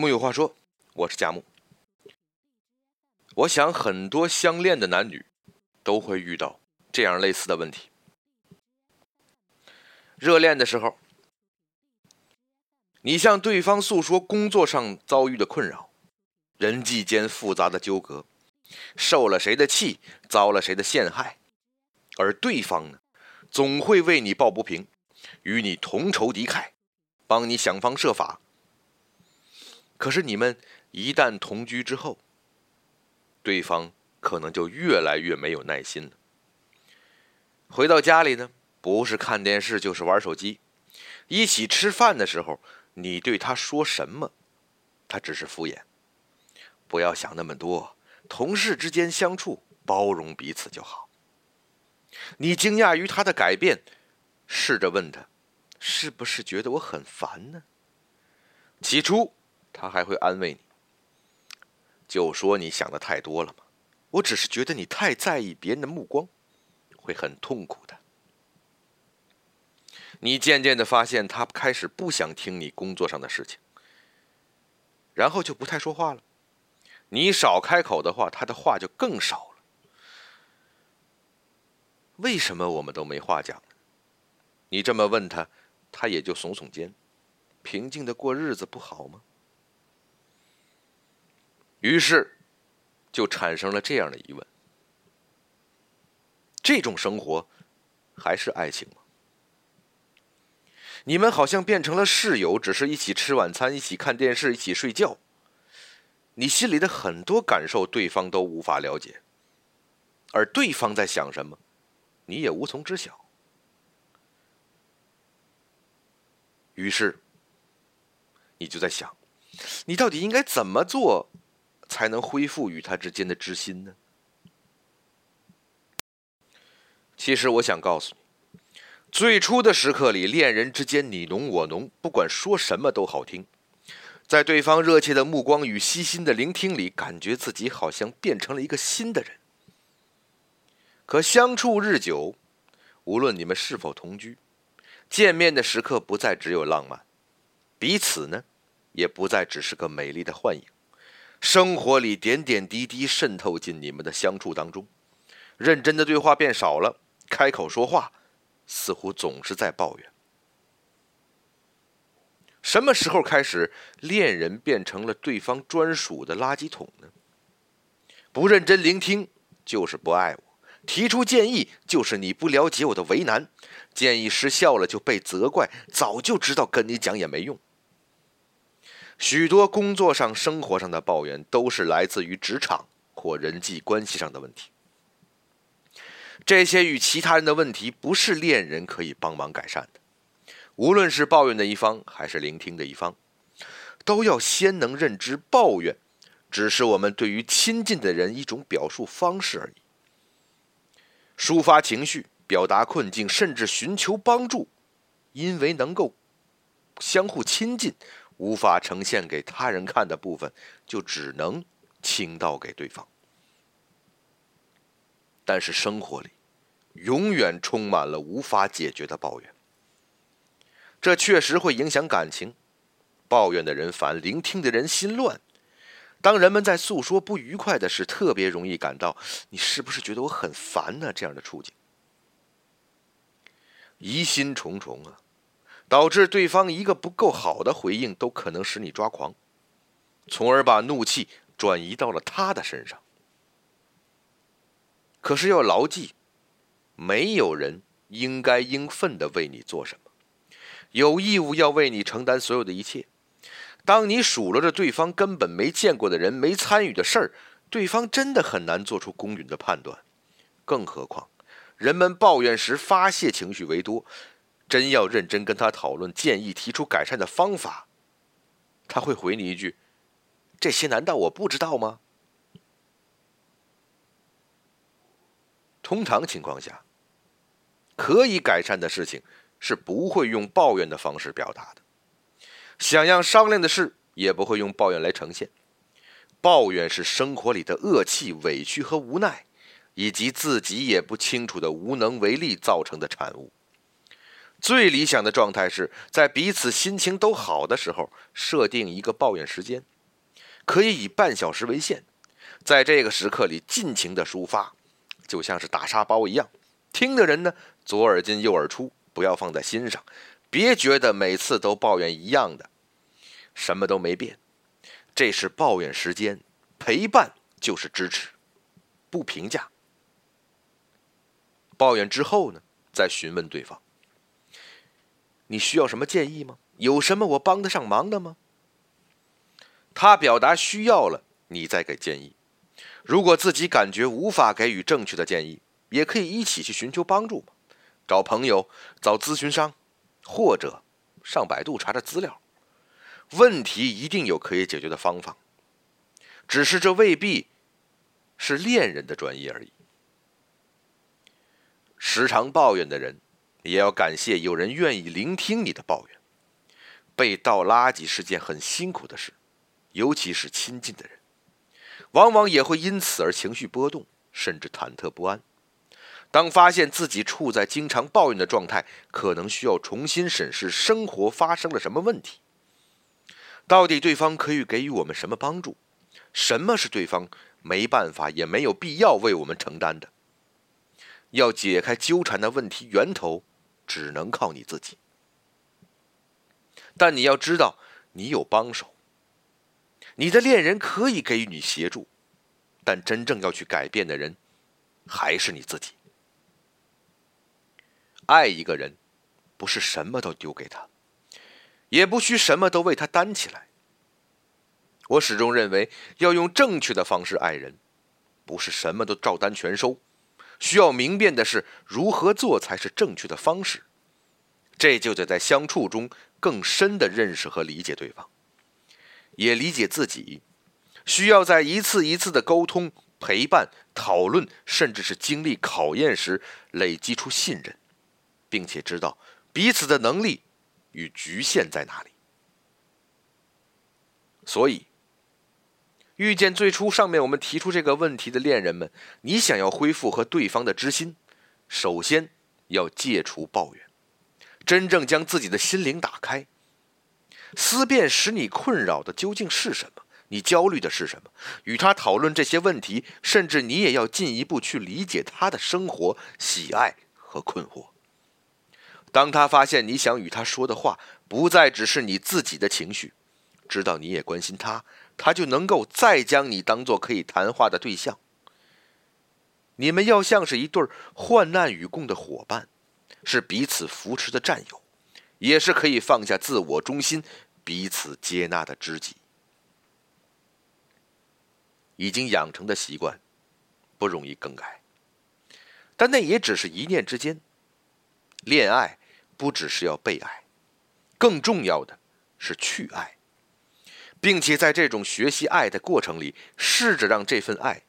木有话说，我是佳木。我想很多相恋的男女都会遇到这样类似的问题。热恋的时候，你向对方诉说工作上遭遇的困扰，人际间复杂的纠葛，受了谁的气，遭了谁的陷害，而对方呢，总会为你抱不平，与你同仇敌忾，帮你想方设法。可是你们一旦同居之后，对方可能就越来越没有耐心了。回到家里呢，不是看电视就是玩手机。一起吃饭的时候，你对他说什么，他只是敷衍。不要想那么多，同事之间相处，包容彼此就好。你惊讶于他的改变，试着问他，是不是觉得我很烦呢？起初。他还会安慰你，就说你想的太多了嘛。我只是觉得你太在意别人的目光，会很痛苦的。你渐渐的发现他开始不想听你工作上的事情，然后就不太说话了。你少开口的话，他的话就更少了。为什么我们都没话讲？你这么问他，他也就耸耸肩。平静的过日子不好吗？于是，就产生了这样的疑问：这种生活还是爱情吗？你们好像变成了室友，只是一起吃晚餐、一起看电视、一起睡觉。你心里的很多感受，对方都无法了解，而对方在想什么，你也无从知晓。于是，你就在想，你到底应该怎么做？才能恢复与他之间的知心呢？其实我想告诉你，最初的时刻里，恋人之间你侬我侬，不管说什么都好听，在对方热切的目光与悉心的聆听里，感觉自己好像变成了一个新的人。可相处日久，无论你们是否同居，见面的时刻不再只有浪漫，彼此呢，也不再只是个美丽的幻影。生活里点点滴滴渗透进你们的相处当中，认真的对话变少了，开口说话似乎总是在抱怨。什么时候开始，恋人变成了对方专属的垃圾桶呢？不认真聆听就是不爱我，提出建议就是你不了解我的为难，建议失效了就被责怪，早就知道跟你讲也没用。许多工作上、生活上的抱怨，都是来自于职场或人际关系上的问题。这些与其他人的问题，不是恋人可以帮忙改善的。无论是抱怨的一方，还是聆听的一方，都要先能认知，抱怨只是我们对于亲近的人一种表述方式而已。抒发情绪、表达困境，甚至寻求帮助，因为能够相互亲近。无法呈现给他人看的部分，就只能倾倒给对方。但是生活里，永远充满了无法解决的抱怨，这确实会影响感情。抱怨的人烦，聆听的人心乱。当人们在诉说不愉快的事，特别容易感到“你是不是觉得我很烦呢？”这样的处境，疑心重重啊。导致对方一个不够好的回应，都可能使你抓狂，从而把怒气转移到了他的身上。可是要牢记，没有人应该应分的为你做什么，有义务要为你承担所有的一切。当你数落着对方根本没见过的人、没参与的事儿，对方真的很难做出公允的判断。更何况，人们抱怨时发泄情绪为多。真要认真跟他讨论建议，提出改善的方法，他会回你一句：“这些难道我不知道吗？”通常情况下，可以改善的事情是不会用抱怨的方式表达的；想要商量的事，也不会用抱怨来呈现。抱怨是生活里的恶气、委屈和无奈，以及自己也不清楚的无能为力造成的产物。最理想的状态是在彼此心情都好的时候，设定一个抱怨时间，可以以半小时为限，在这个时刻里尽情的抒发，就像是打沙包一样。听的人呢，左耳进右耳出，不要放在心上，别觉得每次都抱怨一样的，什么都没变。这是抱怨时间，陪伴就是支持，不评价。抱怨之后呢，再询问对方。你需要什么建议吗？有什么我帮得上忙的吗？他表达需要了，你再给建议。如果自己感觉无法给予正确的建议，也可以一起去寻求帮助嘛，找朋友、找咨询商，或者上百度查查资料。问题一定有可以解决的方法，只是这未必是恋人的专业而已。时常抱怨的人。也要感谢有人愿意聆听你的抱怨。被倒垃圾是件很辛苦的事，尤其是亲近的人，往往也会因此而情绪波动，甚至忐忑不安。当发现自己处在经常抱怨的状态，可能需要重新审视生活发生了什么问题。到底对方可以给予我们什么帮助？什么是对方没办法也没有必要为我们承担的？要解开纠缠的问题源头。只能靠你自己，但你要知道，你有帮手。你的恋人可以给予你协助，但真正要去改变的人，还是你自己。爱一个人，不是什么都丢给他，也不需什么都为他担起来。我始终认为，要用正确的方式爱人，不是什么都照单全收。需要明辨的是如何做才是正确的方式，这就得在相处中更深的认识和理解对方，也理解自己，需要在一次一次的沟通、陪伴、讨论，甚至是经历考验时累积出信任，并且知道彼此的能力与局限在哪里。所以。遇见最初上面我们提出这个问题的恋人们，你想要恢复和对方的知心，首先要戒除抱怨，真正将自己的心灵打开，思辨使你困扰的究竟是什么？你焦虑的是什么？与他讨论这些问题，甚至你也要进一步去理解他的生活、喜爱和困惑。当他发现你想与他说的话不再只是你自己的情绪，知道你也关心他。他就能够再将你当做可以谈话的对象。你们要像是一对患难与共的伙伴，是彼此扶持的战友，也是可以放下自我中心、彼此接纳的知己。已经养成的习惯，不容易更改，但那也只是一念之间。恋爱不只是要被爱，更重要的是去爱。并且在这种学习爱的过程里，试着让这份爱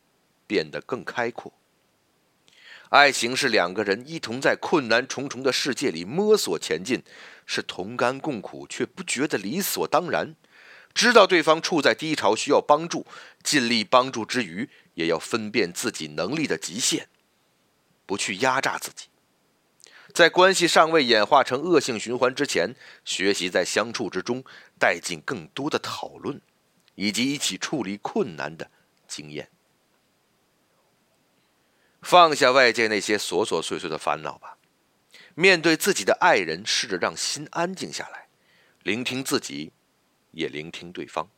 变得更开阔。爱情是两个人一同在困难重重的世界里摸索前进，是同甘共苦却不觉得理所当然。知道对方处在低潮需要帮助，尽力帮助之余，也要分辨自己能力的极限，不去压榨自己。在关系尚未演化成恶性循环之前，学习在相处之中带进更多的讨论，以及一起处理困难的经验。放下外界那些琐琐碎碎的烦恼吧，面对自己的爱人，试着让心安静下来，聆听自己，也聆听对方，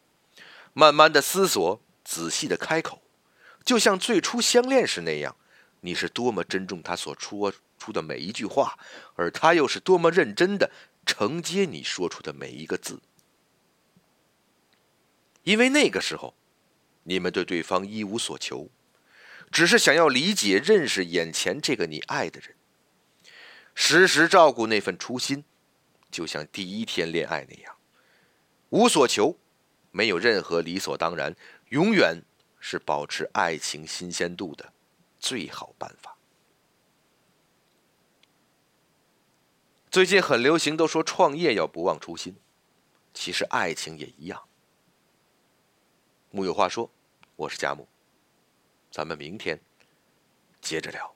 慢慢的思索，仔细的开口，就像最初相恋时那样，你是多么珍重他所说。出的每一句话，而他又是多么认真的承接你说出的每一个字，因为那个时候，你们对对方一无所求，只是想要理解、认识眼前这个你爱的人，时时照顾那份初心，就像第一天恋爱那样，无所求，没有任何理所当然，永远是保持爱情新鲜度的最好办法。最近很流行，都说创业要不忘初心，其实爱情也一样。木有话说，我是佳木，咱们明天接着聊。